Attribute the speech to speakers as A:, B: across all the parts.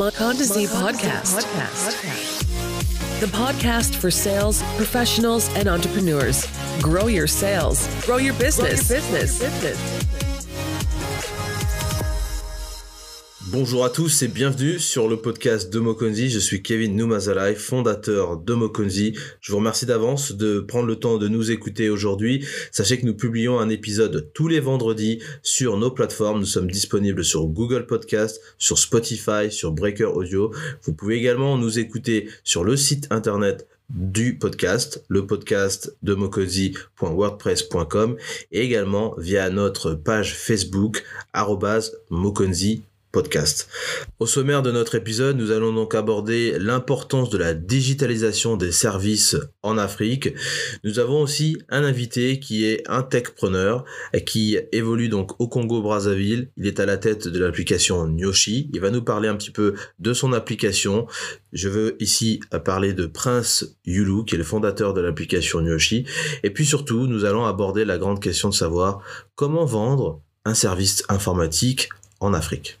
A: Makonda Z podcast. The podcast for sales professionals and entrepreneurs. Grow your sales, grow your business. business.
B: Bonjour à tous et bienvenue sur le podcast de Mokonzi. Je suis Kevin Numazalai, fondateur de Mokonzi. Je vous remercie d'avance de prendre le temps de nous écouter aujourd'hui. Sachez que nous publions un épisode tous les vendredis sur nos plateformes. Nous sommes disponibles sur Google Podcast, sur Spotify, sur Breaker Audio. Vous pouvez également nous écouter sur le site internet du podcast, le podcast de mokonzi.wordpress.com et également via notre page Facebook mokonzi podcast. Au sommaire de notre épisode, nous allons donc aborder l'importance de la digitalisation des services en Afrique. Nous avons aussi un invité qui est un techpreneur qui évolue donc au Congo-Brazzaville. Il est à la tête de l'application Nyoshi. Il va nous parler un petit peu de son application. Je veux ici parler de Prince Yulu, qui est le fondateur de l'application Nyoshi. Et puis surtout, nous allons aborder la grande question de savoir comment vendre un service informatique en Afrique.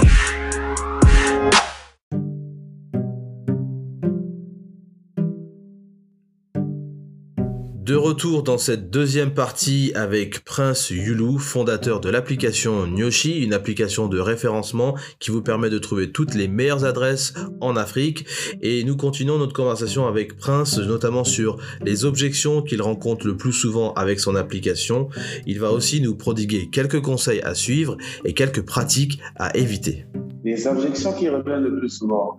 B: De retour dans cette deuxième partie avec Prince Yulu, fondateur de l'application Nyoshi, une application de référencement qui vous permet de trouver toutes les meilleures adresses en Afrique. Et nous continuons notre conversation avec Prince, notamment sur les objections qu'il rencontre le plus souvent avec son application. Il va aussi nous prodiguer quelques conseils à suivre et quelques pratiques à éviter.
C: Les objections qui reviennent le plus souvent.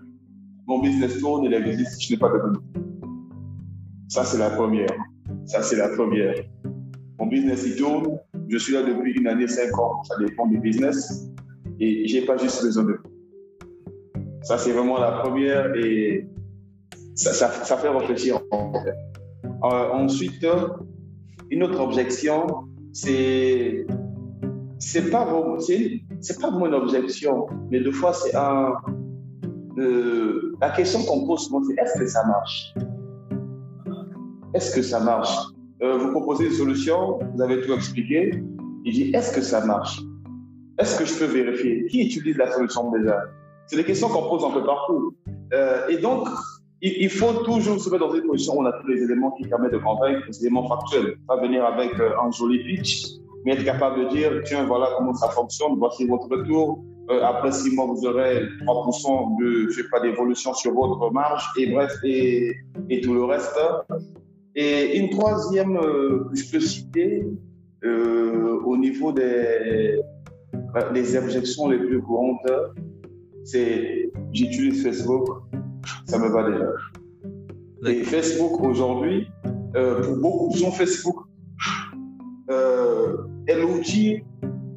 C: Mon business tourne et la visite, je n'ai pas de. Ça, c'est la première. Ça, c'est la première. Mon business, il tourne. Je suis là depuis une année, cinq ans. Ça dépend du business. Et j'ai pas juste besoin de. Ça, c'est vraiment la première et ça, fait réfléchir. Euh, ensuite, une autre objection, c'est c'est pas vraiment, c'est pas objection, mais deux fois c'est un. Euh, la question qu'on pose c'est est-ce que ça marche? Est-ce que ça marche euh, Vous proposez une solution, vous avez tout expliqué. Il dit, est-ce que ça marche Est-ce que je peux vérifier Qui utilise la solution déjà C'est des questions qu'on pose un peu partout. Euh, et donc, il, faut toujours se mettre dans une position où on a tous les éléments qui permettent de convaincre, les éléments factuels. Pas venir avec euh, un joli pitch, mais être capable de dire, tiens, voilà comment ça fonctionne, voici votre retour. après six mois, vous aurez 3% de, je sais pas, d'évolution sur votre marge, et bref, et, et tout le reste. Et une troisième euh, que je peux citer euh, au niveau des, des objections les plus courantes, c'est j'utilise Facebook, ça me va déjà. Et Facebook aujourd'hui, euh, pour beaucoup de gens, Facebook est l'outil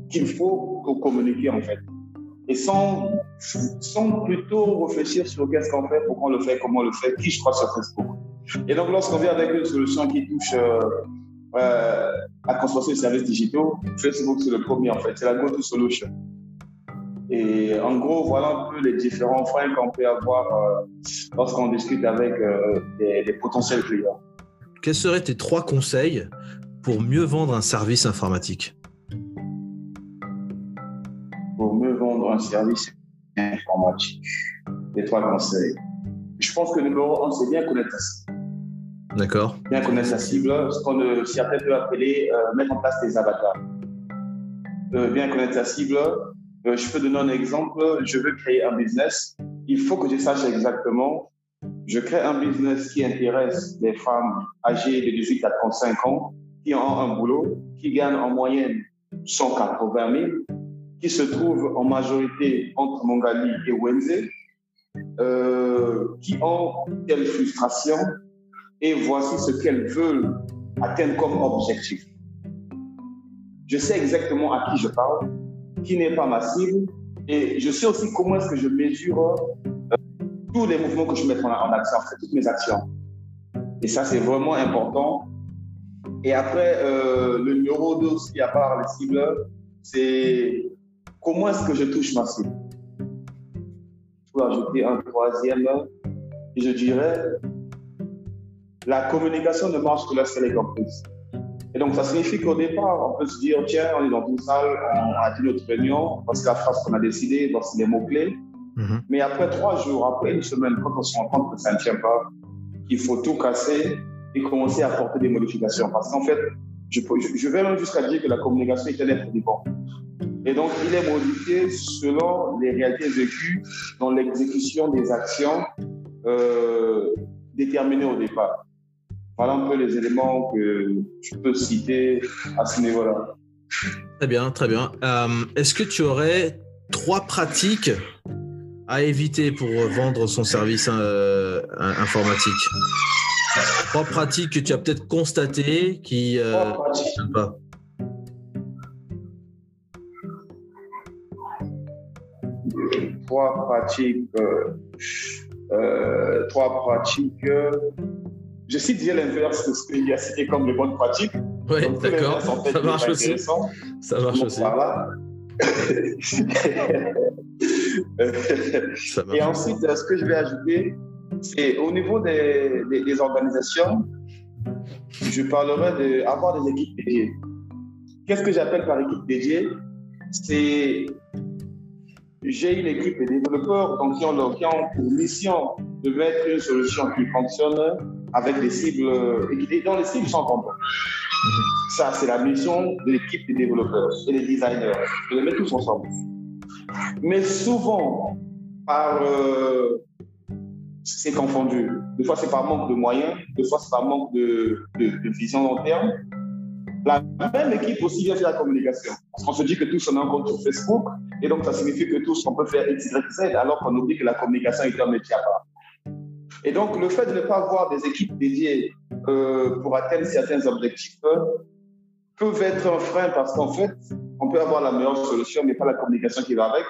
C: qu'il faut pour communiquer en fait. Et sans, sans plutôt réfléchir sur qu'est-ce qu'on fait, pourquoi on le fait, comment on le fait, qui je crois sur Facebook. Et donc, lorsqu'on vient avec une solution qui touche euh, euh, à construire des services digitaux, Facebook, c'est le premier en fait, c'est la go-to solution. Et en gros, voilà un peu les différents freins qu'on peut avoir euh, lorsqu'on discute avec des, potentiels clients.
B: Quels seraient tes trois conseils pour mieux vendre un service informatique?
C: Pour mieux vendre un service informatique, les trois conseils. Je pense que le numéro un, c'est bien connaître
B: D'accord.
C: Bien connaître sa cible, ce qu'on euh, certains peuvent appeler euh, mettre en place des avatars. Euh, bien connaître sa cible. je peux donner un exemple. Je veux créer un business. Il faut que je sache exactement. Je crée un business qui intéresse les femmes âgées de 18 à 35 ans qui ont un boulot, qui gagnent en moyenne 180 000, qui se trouvent en majorité entre Mongali et Wenze, qui ont quelle frustration et voici ce qu'elles veulent atteindre comme objectif. Je sais exactement à qui je parle, qui n'est pas ma cible, et je sais aussi comment est-ce que je mesure euh, tous les mouvements que je mets en, action, toutes mes actions. Et ça, c'est vraiment important. Et après, euh, le numéro 2 aussi, à part les cibles, c'est comment est-ce que je touche ma cible. Je peux ajouter un troisième, et je dirais la communication ne marche que lorsqu'elle est comprise. Et donc, ça signifie qu'au départ, on peut se dire, tiens, on est dans une salle, on a dit notre réunion, voici la phrase qu'on a décidée, voici les mots-clés. Mhm. Mais après trois jours, après une semaine, quand on se rend compte que ça ne tient pas, il faut tout casser et commencer à apporter des modifications. Parce qu'en fait, je, je, vais même jusqu'à dire que la communication est un être vivant. Et donc, il est modifié selon les réalités vécues dans l'exécution des actions euh, déterminées au départ. Voilà un peu les éléments que je peux citer à ce niveau-là.
B: Très bien, très bien. Euh, est-ce que tu aurais trois pratiques à éviter pour vendre son service euh, informatique? Trois pratiques que tu as peut-être constatées qui
C: euh, ne pas. Trois pratiques. Euh, trois pratiques. Je cite déjà l'inverse de ce qu'il a cité comme les bonnes pratiques.
B: Oui, d'accord. Ça marche aussi. Ça marche aussi.
C: Et ensuite, ce que je vais ajouter, c'est au niveau des, des, organisations, je parlerai d'avoir des équipes dédiées. Qu'est-ce que j'appelle par équipe dédiée? C'est j'ai une équipe de développeurs donc, qui, ont, qui ont pour mission de mettre une solution qui fonctionne avec des cibles et dont les cibles sont contents. Mhm. Ça, c'est la mission de l'équipe des développeurs et des designers, de les mettre tous ensemble. Mais souvent, par. Euh, c'est confondu. Des fois, c'est par manque de moyens, des fois, c'est par manque de, de, vision long terme. La même équipe aussi vient faire la communication. Parce qu'on se dit que tous on a un compte sur Facebook, et donc ça signifie que tous on peut faire X, Y, Z, alors qu'on oublie que la communication est un métier à part. Et donc, le fait de ne pas avoir des équipes dédiées euh, pour atteindre certains objectifs peuvent être un frein parce qu'en fait, on peut avoir la meilleure solution, mais pas la communication qui va avec,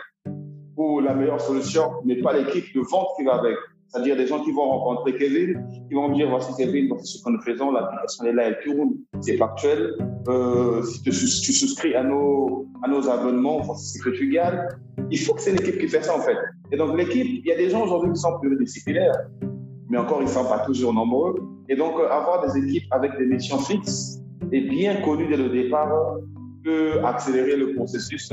C: ou la meilleure solution, mais pas l'équipe de vente qui va avec. C'est-à-dire des gens qui vont rencontrer Kevin, qui vont dire voici Kevin, voici ce que nous faisons, l'application est là, elle tourne, c'est factuel. Euh, si tu, souscris à nos, à nos abonnements, voici ce que tu gagnes. Il faut que c'est l'équipe qui fait ça en fait. Et donc l'équipe, il y a des gens aujourd'hui qui sont pluridisciplinaires, mais encore ils ne sont pas toujours nombreux. Et donc euh, avoir des équipes avec des missions fixes et bien connues dès le départ peut accélérer le processus.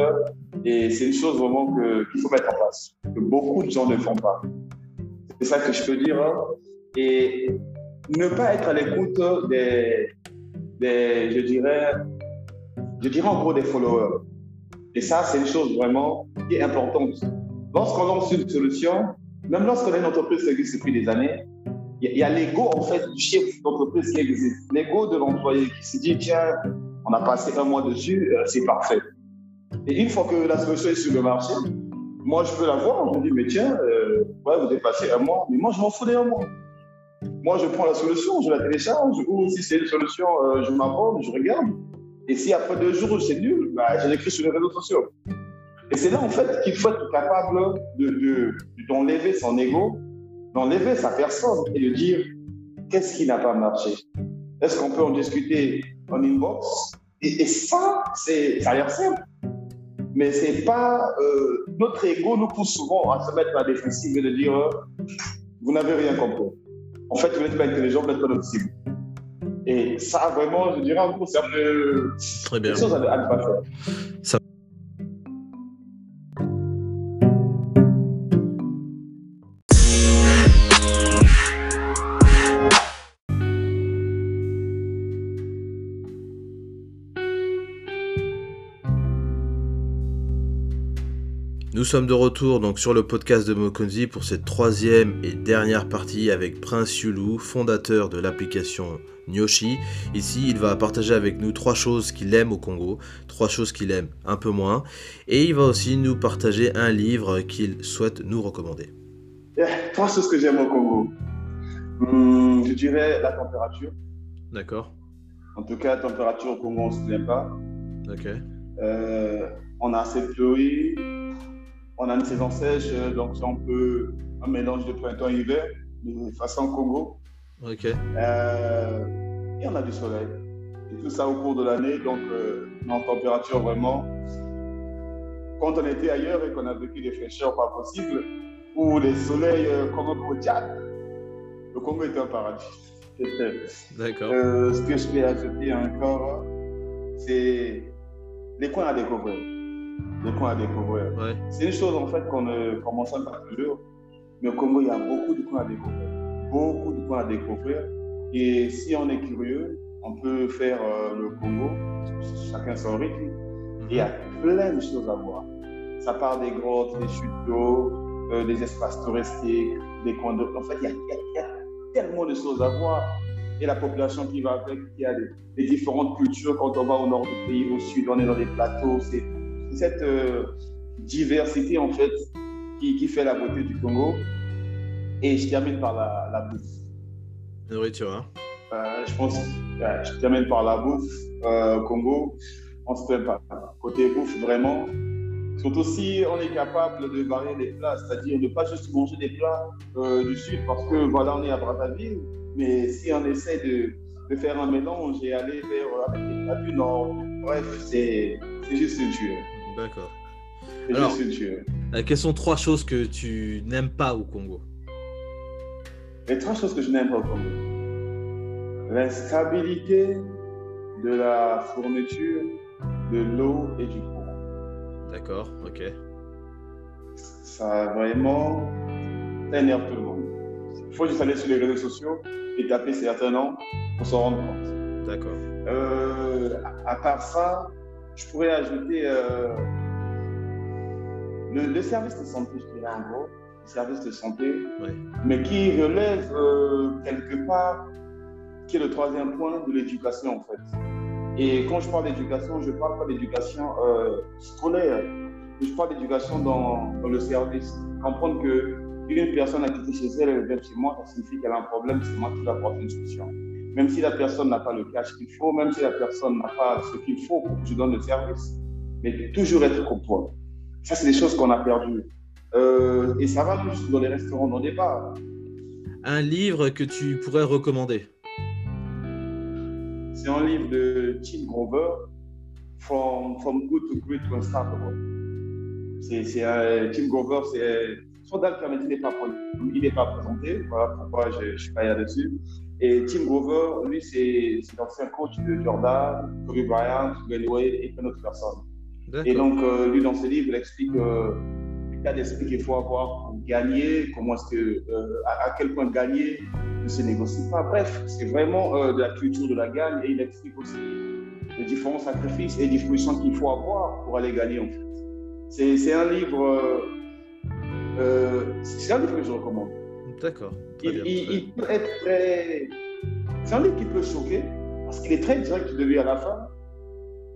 C: Et c'est une chose vraiment qu'il faut mettre en place, que beaucoup de gens ne font pas. C'est ça que je peux dire. Hein. Et ne pas être à l'écoute des, des, je dirais, je dirais en gros des followers. Et ça, c'est une chose vraiment qui est importante. Lorsqu'on lance une solution, même lorsqu'on a une entreprise qui existe depuis des années, il y a, l'ego en fait du chef d'entreprise qui existe, l'ego de l'employé qui se dit tiens, on a passé un mois dessus, euh, c'est parfait. Et une fois que la solution est sur le marché, moi je peux la voir, je me dis mais tiens, euh, ouais, vous avez passé un mois, mais moi je m'en fous d'un mois. Moi je prends la solution, je la télécharge, ou si c'est une solution, euh, je m'abonne, je regarde. Et si après deux jours c'est nul, bah, je l'écris sur les réseaux sociaux. Et c'est là en fait qu'il faut être capable d'enlever de, son ego d'enlever sa personne et de dire qu'est-ce qui n'a pas marché? Est-ce qu'on peut en discuter en inbox? Et, et, ça, ça a l'air simple. Mais c'est pas. Euh, notre ego nous pousse souvent à se mettre à la défensive et de dire euh, vous n'avez rien compris. En fait, vous n'êtes pas intelligent, vous n'êtes pas cible. Et ça, vraiment, je dirais, en gros, c'est un peu.
B: Très bien.
C: chose à, à ne pas faire.
B: Ça Nous sommes de retour donc sur le podcast de Mokonzi pour cette troisième et dernière partie avec Prince Yulu, fondateur de l'application Nyoshi. Ici, il va partager avec nous trois choses qu'il aime au Congo, trois choses qu'il aime un peu moins, et il va aussi nous partager un livre qu'il souhaite nous recommander.
C: trois choses que j'aime au Congo. Hmm, je dirais la température.
B: D'accord.
C: En tout cas, la température au Congo, on ne se plaint pas.
B: Ok.
C: Euh, on a assez de pluie, on a une saison sèche, euh, donc c'est un peu un mélange de printemps-hiver, de façon Congo.
B: Ok.
C: Euh, et on a du soleil. Et tout ça au cours de l'année, donc euh, en température vraiment. Quand on était ailleurs et qu'on a vécu des fraîcheurs pas possibles, ou les soleils comme au Tchad, le Congo était un paradis.
B: D'accord.
C: Euh, ce que je vais ajouter encore, c'est les coins à découvrir. Les coins à découvrir.
B: Ouais.
C: C'est une chose en fait qu'on ne commence pas toujours, mais au Congo, il y a beaucoup de coins à découvrir. Beaucoup de coins à découvrir. Et si on est curieux, on peut faire euh, le Congo, chacun son rythme. Et il y a plein de choses à voir. Ça part des grottes, des chutes d'eau, euh, des espaces touristiques, des coins d'eau. En fait, il y, a, il y a tellement de choses à voir. Et la population qui va avec, il y a des, des différentes cultures. Quand on va au nord du pays, au sud, on est dans des plateaux. C'est cette euh, diversité, en fait, qui, qui, fait la beauté du Congo. Et je termine par la, la bouffe.
B: Nourriture, hein
C: euh, Je pense, ouais, je termine par la bouffe. Euh, Congo, on se fait pas. Côté bouffe, vraiment, Surtout si on est capable de varier les plats, c'est-à-dire ne pas juste manger des plats euh, du sud parce que voilà, on est à Brazzaville, mais si on essaie de, de faire un mélange et aller vers avec les plats du nord, bref, c'est juste une tuerie.
B: D'accord.
C: Tuerie.
B: Euh, quelles sont trois choses que tu n'aimes pas au Congo?
C: Les trois choses que je n'aime pas au Congo. L'instabilité de la fourniture, de l'eau et du courant.
B: D'accord, ok.
C: Ça vraiment énerve tout le monde. Il faut juste aller sur les réseaux sociaux et taper certains noms pour s'en rendre compte.
B: D'accord.
C: Euh, à, part ça, je pourrais ajouter euh, le, le, service de santé, je dirais en gros, le service de santé,
B: ouais.
C: mais qui relève euh, quelque part, qui est le troisième point de l'éducation en fait. Et quand je parle d'éducation, je ne parle pas d'éducation euh, scolaire, je parle d'éducation dans, dans, le service. Comprendre que une personne a quitté chez elle, elle vient chez moi, ça signifie qu'elle a un problème, c'est moi qui dois apporter une solution. Même si la personne n'a pas le cash qu'il faut, même si la personne n'a pas ce qu'il faut pour que je donne le service, mais toujours être comprendre. Ça, c'est des choses qu'on a perdues. Euh, et ça va juste dans les restaurants, dans les bars.
B: Un livre que tu pourrais recommander?
C: C'est un livre de Tim Grover, From, From Good to Great to Unstoppable. C'est Tim Grover, c'est son n'est pas, il n'est pas présenté, voilà pourquoi je ne suis pas là-dessus. Et Tim Grover, lui, c'est l'ancien coach de Jordan, Kobe Bryant, Glenn Wade et plein d'autres personnes. Et donc, euh, lui, dans ce livre, il explique euh, l'état d'esprit qu'il faut avoir pour gagner, comment est-ce que, euh, à, à, quel point gagner ne se négocie pas. Bref, c'est vraiment euh, de la culture de la gagne et il explique aussi les différents sacrifices et dispositions qu'il faut avoir pour aller gagner en fait. C'est un livre, c'est un livre que je recommande.
B: D'accord.
C: Il, il, il, peut être très, c'est un livre qui peut choquer parce qu'il est très direct de lui à la fin.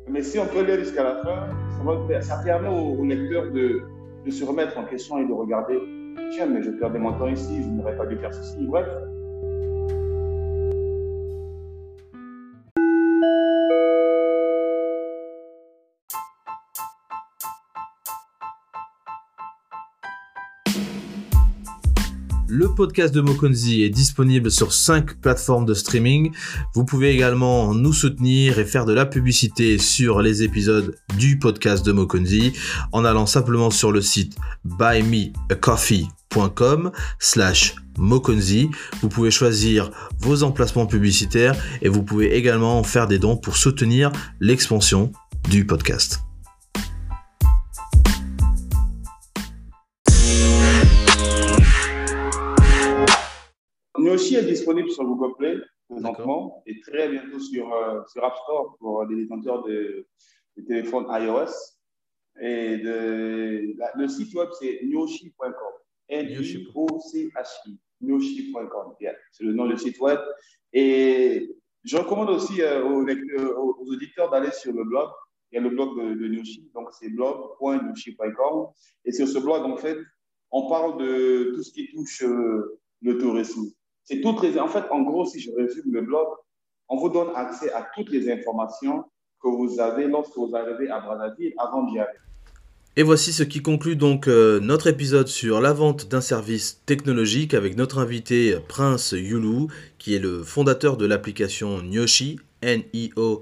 C: Mais si on peut lire jusqu'à la fin, ça, va, ça permet au, au lecteur de, de se remettre en question et de regarder tiens, mais je perdais mon temps ici, je n'aurais pas dû faire ceci. Bref.
B: Podcast de Mokonzi est disponible sur 5 plateformes de streaming. Vous pouvez également nous soutenir et faire de la publicité sur les épisodes du podcast de Mokonzi en allant simplement sur le site buymeacoffee.com slash Mokonzi. Vous pouvez choisir vos emplacements publicitaires et vous pouvez également faire des dons pour soutenir l'expansion du podcast.
C: Est disponible sur Google Play présentement et très bientôt sur, euh, sur App Store pour les détenteurs de, de téléphones iOS. Et de, la, le site web, c'est nyoshi.com. N-I-O-C-H-I. Nyoshi.com. Yeah, c'est le nom du site web. Et je recommande aussi euh, aux, aux, aux, auditeurs d'aller sur le blog. Il y a le blog de, de Nyoshi, donc c'est blog.nyoshi.com. Et sur ce blog, en fait, on parle de tout ce qui touche euh, le tourisme. C'est toutes les, en fait, en gros, si je résume le blog, on vous donne accès à toutes les informations que vous avez lorsque vous arrivez à Brazzaville avant d'y aller.
B: Et voici ce qui conclut donc euh, notre épisode sur la vente d'un service technologique avec notre invité Prince Yulu, qui est le fondateur de l'application Nyoshi, N-I-O-C-H-I.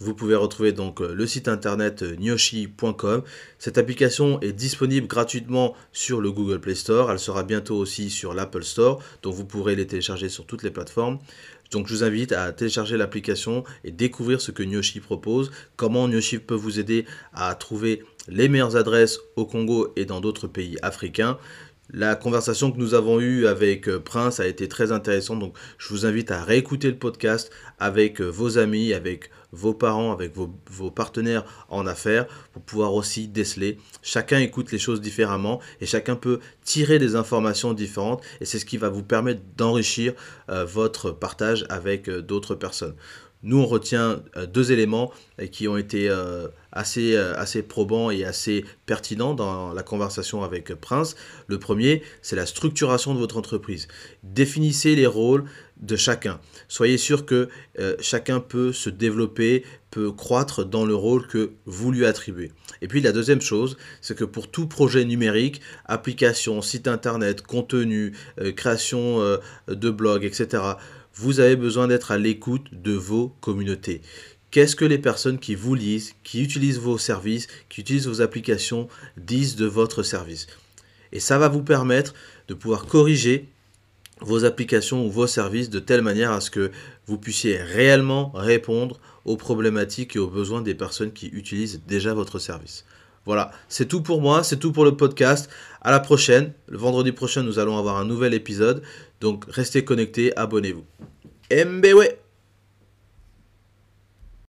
B: Vous pouvez retrouver donc le site internet nyoshi.com. Cette application est disponible gratuitement sur le Google Play Store. Elle sera bientôt aussi sur l'Apple Store, donc vous pourrez les télécharger sur toutes les plateformes. Donc je vous invite à télécharger l'application et découvrir ce que Nyoshi propose, comment Nyoshi peut vous aider à trouver les meilleures adresses au Congo et dans d'autres pays africains. La conversation que nous avons eue avec euh, Prince a été très intéressante, donc je vous invite à réécouter le podcast avec euh, vos amis, avec vos parents, avec vos, partenaires en affaires, pour pouvoir aussi déceler. Chacun écoute les choses différemment et chacun peut tirer des informations différentes et c'est ce qui va vous permettre d'enrichir euh, votre partage avec d'autres personnes. Nous, on retient deux éléments qui ont été assez, euh, assez probant et assez pertinent dans la conversation avec Prince. Le premier, c'est la structuration de votre entreprise. Définissez les rôles de chacun. Soyez sûr que euh, chacun peut se développer, peut croître dans le rôle que vous lui attribuez. Et puis la deuxième chose, c'est que pour tout projet numérique, application, site internet, contenu, euh, création de blog, etc., vous avez besoin d'être à l'écoute de vos communautés. Qu'est-ce que les personnes qui vous lisent, qui utilisent vos services, qui utilisent vos applications disent de votre service? Et ça va vous permettre de pouvoir corriger vos applications ou vos services de telle manière à ce que vous puissiez réellement répondre aux problématiques et aux besoins des personnes qui utilisent déjà votre service. Voilà, c'est tout pour moi, c'est tout pour le podcast. À la prochaine. Le vendredi prochain, nous allons avoir un nouvel épisode. Donc restez connectés, abonnez-vous. Mbewe